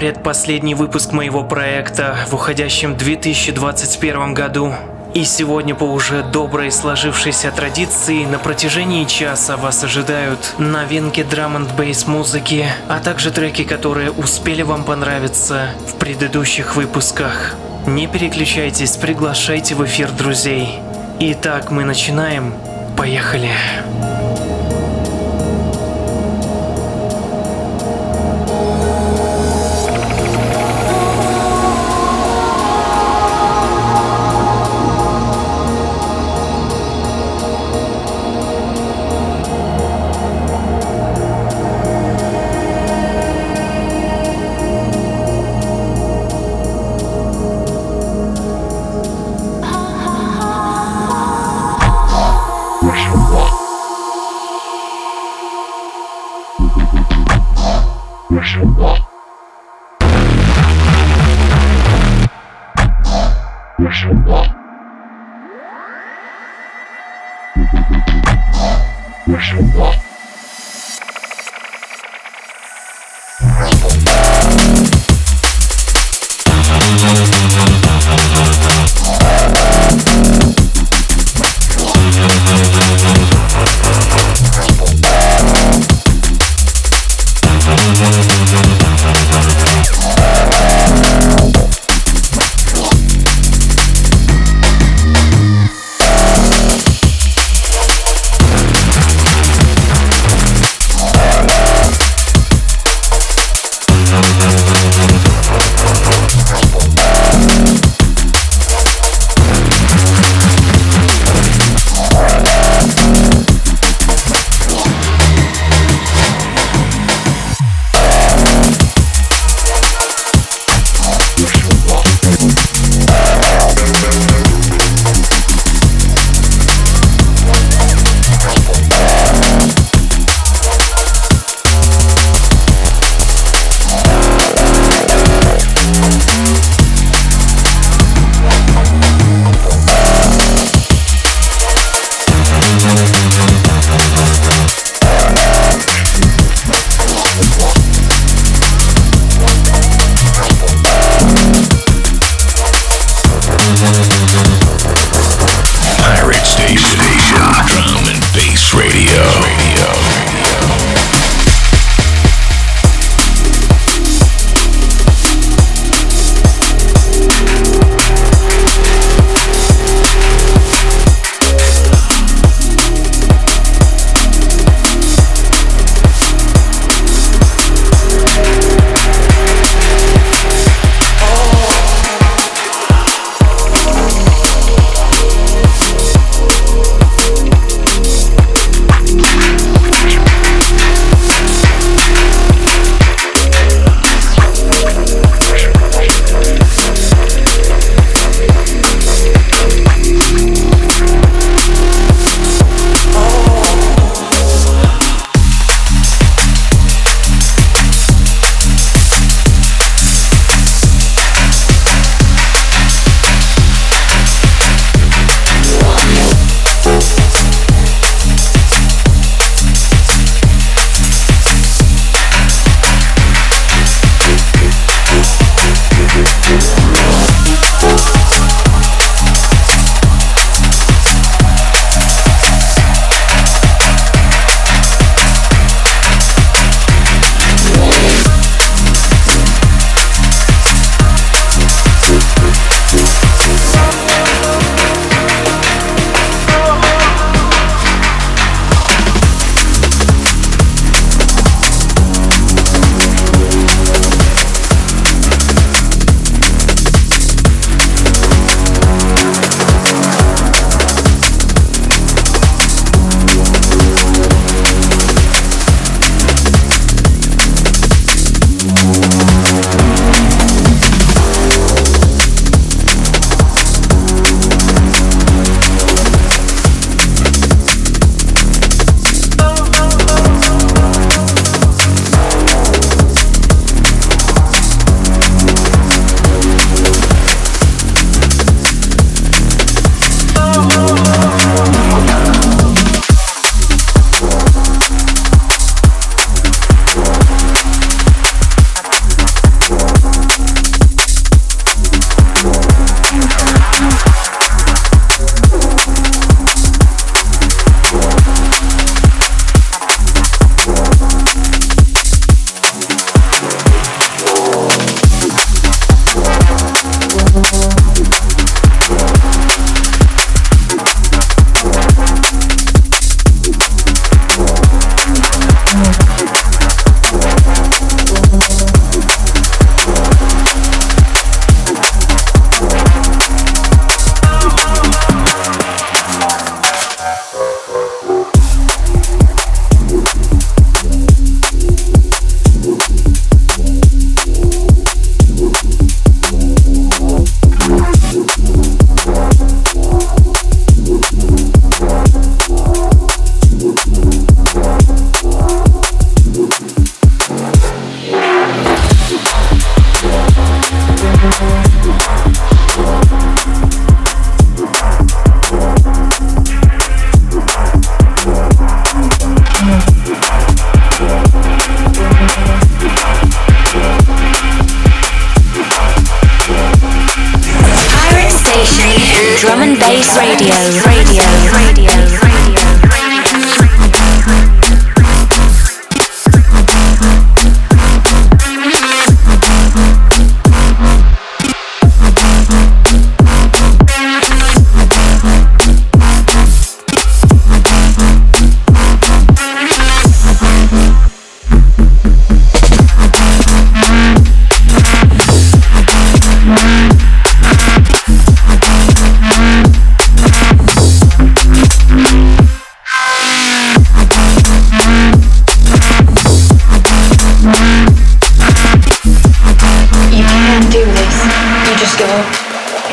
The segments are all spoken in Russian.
Предпоследний выпуск моего проекта в уходящем 2021 году. И сегодня по уже доброй сложившейся традиции на протяжении часа вас ожидают новинки драм н бейс музыки, а также треки, которые успели вам понравиться в предыдущих выпусках. Не переключайтесь, приглашайте в эфир друзей. Итак, мы начинаем. Поехали.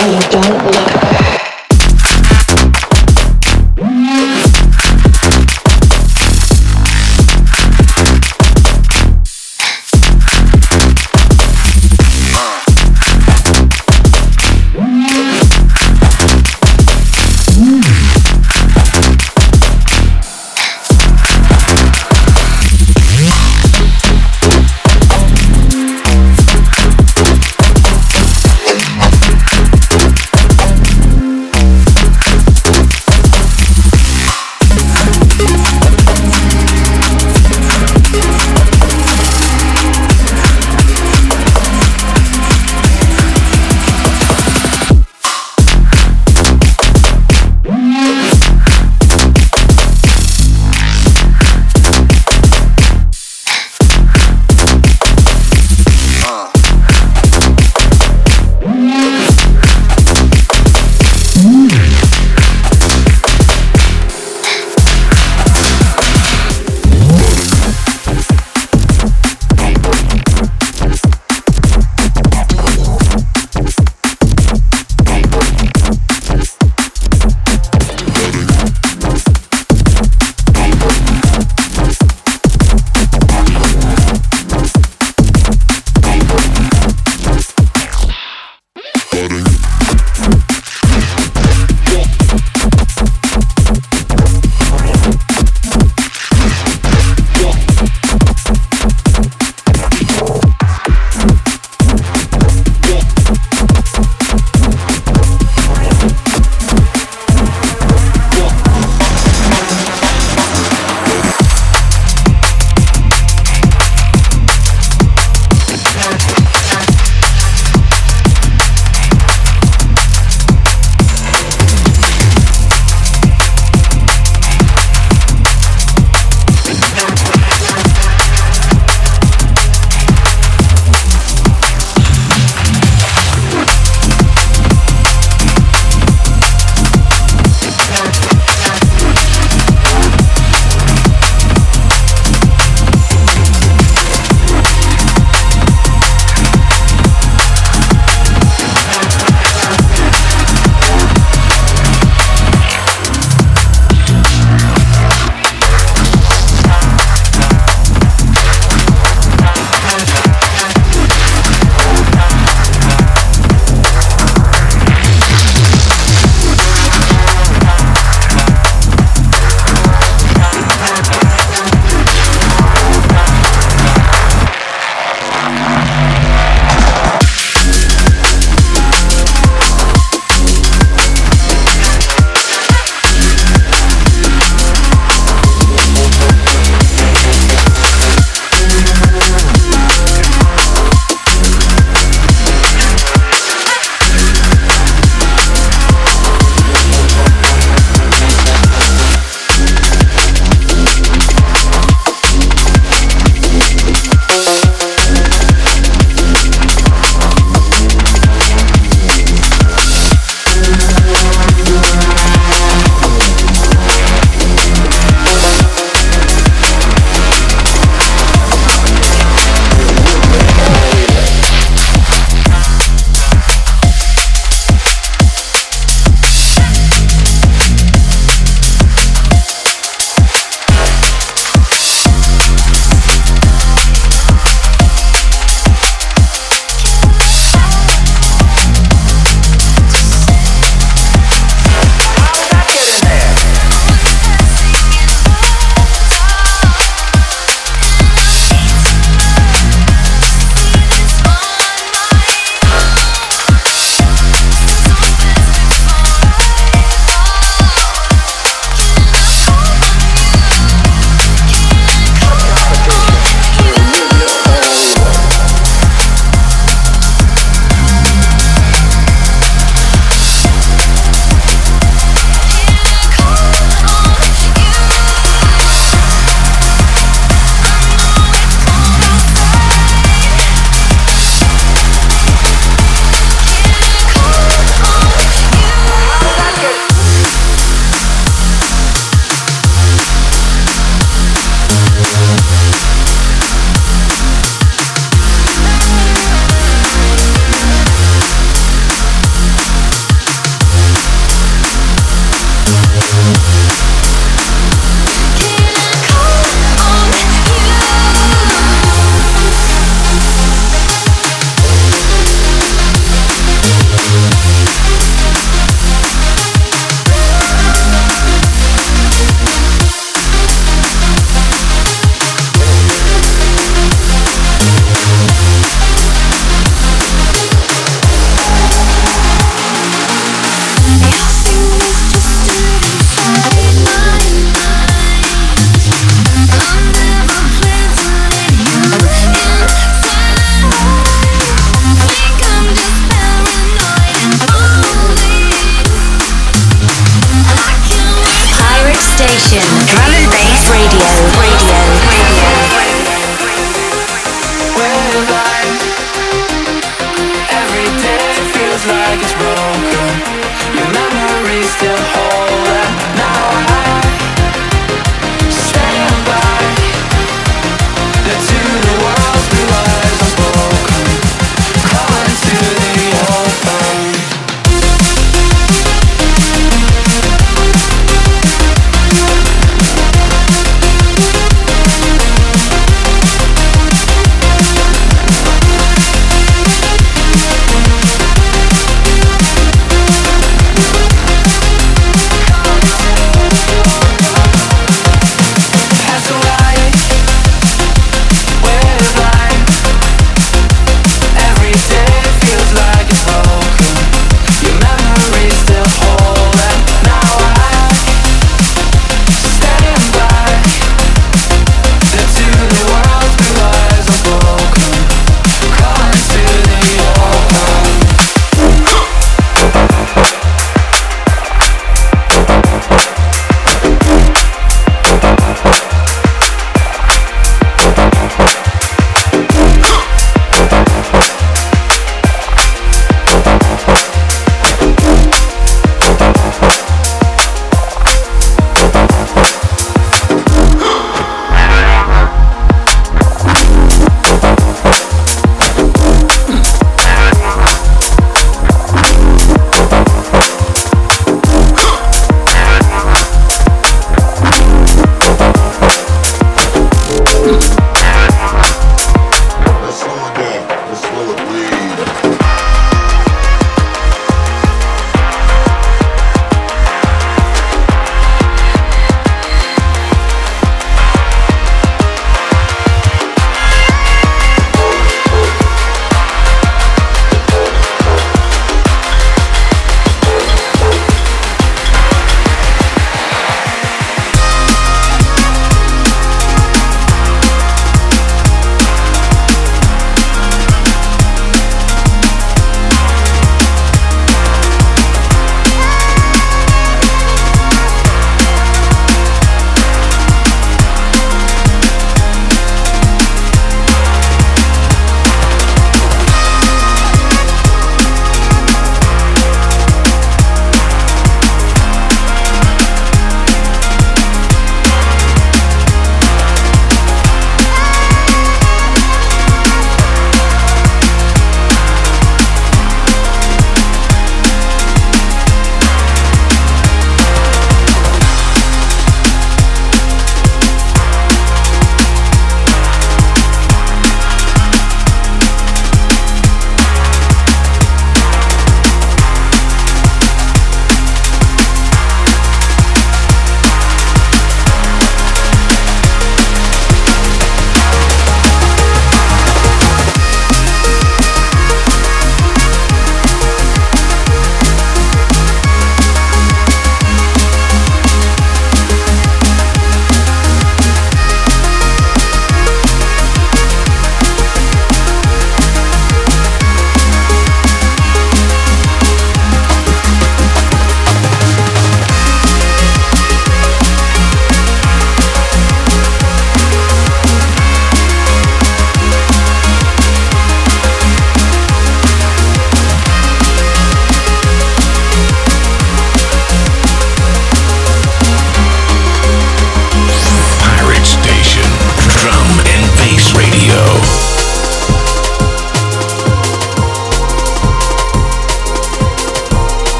and you don't look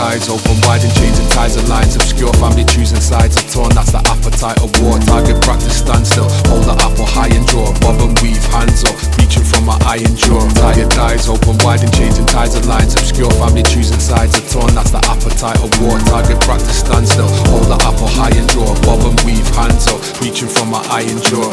Eyes open wide and changing ties and lines. Obscure family choosing sides. I've torn, that's the appetite of war. Target practice stand still. Hold the apple high and draw. Bob and weave, hands up. Reaching from my iron jaw. Tired eyes open wide and changing ties and lines. Obscure family choosing sides. I've torn, that's the appetite of war. Target practice stand still. Hold the apple high and draw. Bob and weave, hands up. Reaching from my iron jaw.